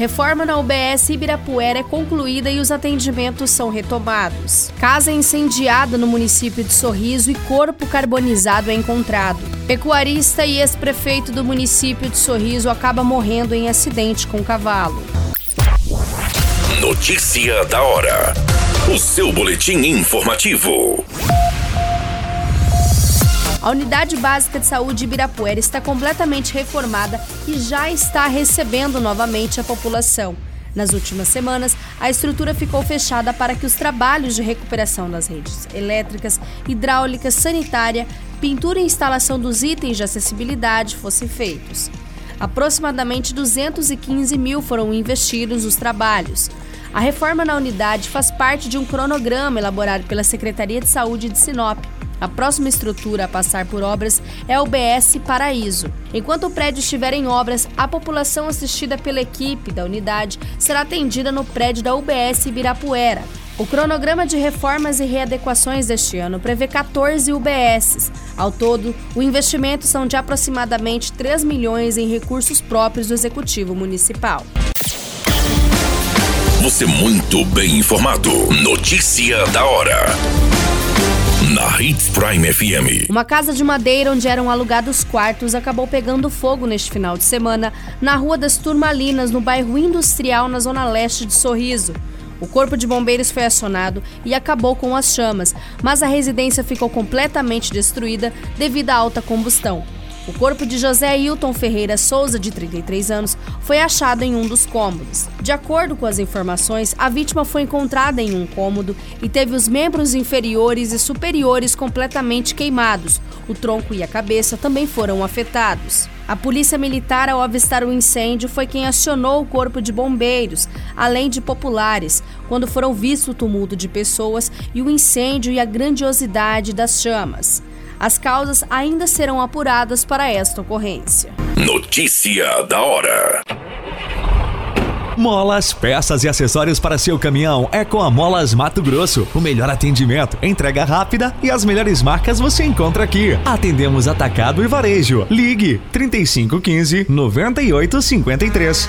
Reforma na UBS Ibirapuera é concluída e os atendimentos são retomados. Casa incendiada no município de Sorriso e corpo carbonizado é encontrado. Pecuarista e ex-prefeito do município de Sorriso acaba morrendo em acidente com cavalo. Notícia da hora. O seu boletim informativo. A Unidade Básica de Saúde Ibirapuera está completamente reformada e já está recebendo novamente a população. Nas últimas semanas, a estrutura ficou fechada para que os trabalhos de recuperação das redes elétricas, hidráulicas, sanitária, pintura e instalação dos itens de acessibilidade fossem feitos. Aproximadamente 215 mil foram investidos nos trabalhos. A reforma na unidade faz parte de um cronograma elaborado pela Secretaria de Saúde de Sinop a próxima estrutura a passar por obras é o BS Paraíso. Enquanto o prédio estiver em obras, a população assistida pela equipe da unidade será atendida no prédio da UBS Ibirapuera. O cronograma de reformas e readequações deste ano prevê 14 UBSs. Ao todo, o investimento são de aproximadamente 3 milhões em recursos próprios do Executivo Municipal. Você muito bem informado. Notícia da hora na Hits Prime FM. Uma casa de madeira onde eram alugados quartos acabou pegando fogo neste final de semana na Rua das Turmalinas, no bairro Industrial, na zona leste de Sorriso. O corpo de bombeiros foi acionado e acabou com as chamas, mas a residência ficou completamente destruída devido à alta combustão. O corpo de José Hilton Ferreira Souza, de 33 anos, foi achado em um dos cômodos. De acordo com as informações, a vítima foi encontrada em um cômodo e teve os membros inferiores e superiores completamente queimados. O tronco e a cabeça também foram afetados. A polícia militar, ao avistar o incêndio, foi quem acionou o corpo de bombeiros, além de populares, quando foram vistos o tumulto de pessoas e o incêndio e a grandiosidade das chamas. As causas ainda serão apuradas para esta ocorrência. Notícia da hora. Molas, peças e acessórios para seu caminhão é com a Molas Mato Grosso. O melhor atendimento, entrega rápida e as melhores marcas você encontra aqui. Atendemos atacado e varejo. Ligue 3515 9853.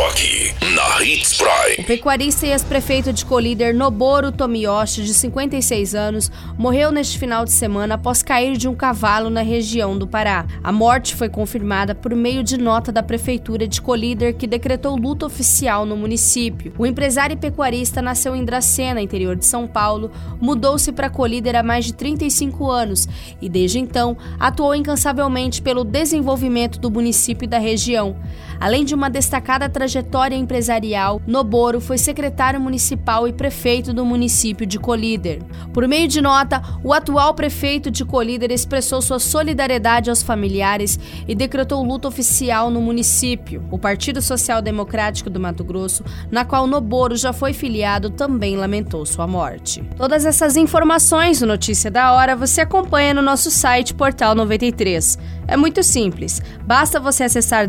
Aqui, na Hits Prime. O pecuarista e ex-prefeito de Colíder, Noboru Tomiyoshi, de 56 anos, morreu neste final de semana após cair de um cavalo na região do Pará. A morte foi confirmada por meio de nota da prefeitura de Colíder, que decretou luta oficial no município. O empresário e pecuarista nasceu em Dracena, interior de São Paulo, mudou-se para Colíder há mais de 35 anos e, desde então, atuou incansavelmente pelo desenvolvimento do município e da região. Além de uma destacada empresarial, Noboro foi secretário municipal e prefeito do município de Colíder. Por meio de nota, o atual prefeito de Colíder expressou sua solidariedade aos familiares e decretou luta oficial no município. O Partido Social Democrático do Mato Grosso, na qual Noboro já foi filiado, também lamentou sua morte. Todas essas informações no Notícia da Hora você acompanha no nosso site Portal 93. É muito simples, basta você acessar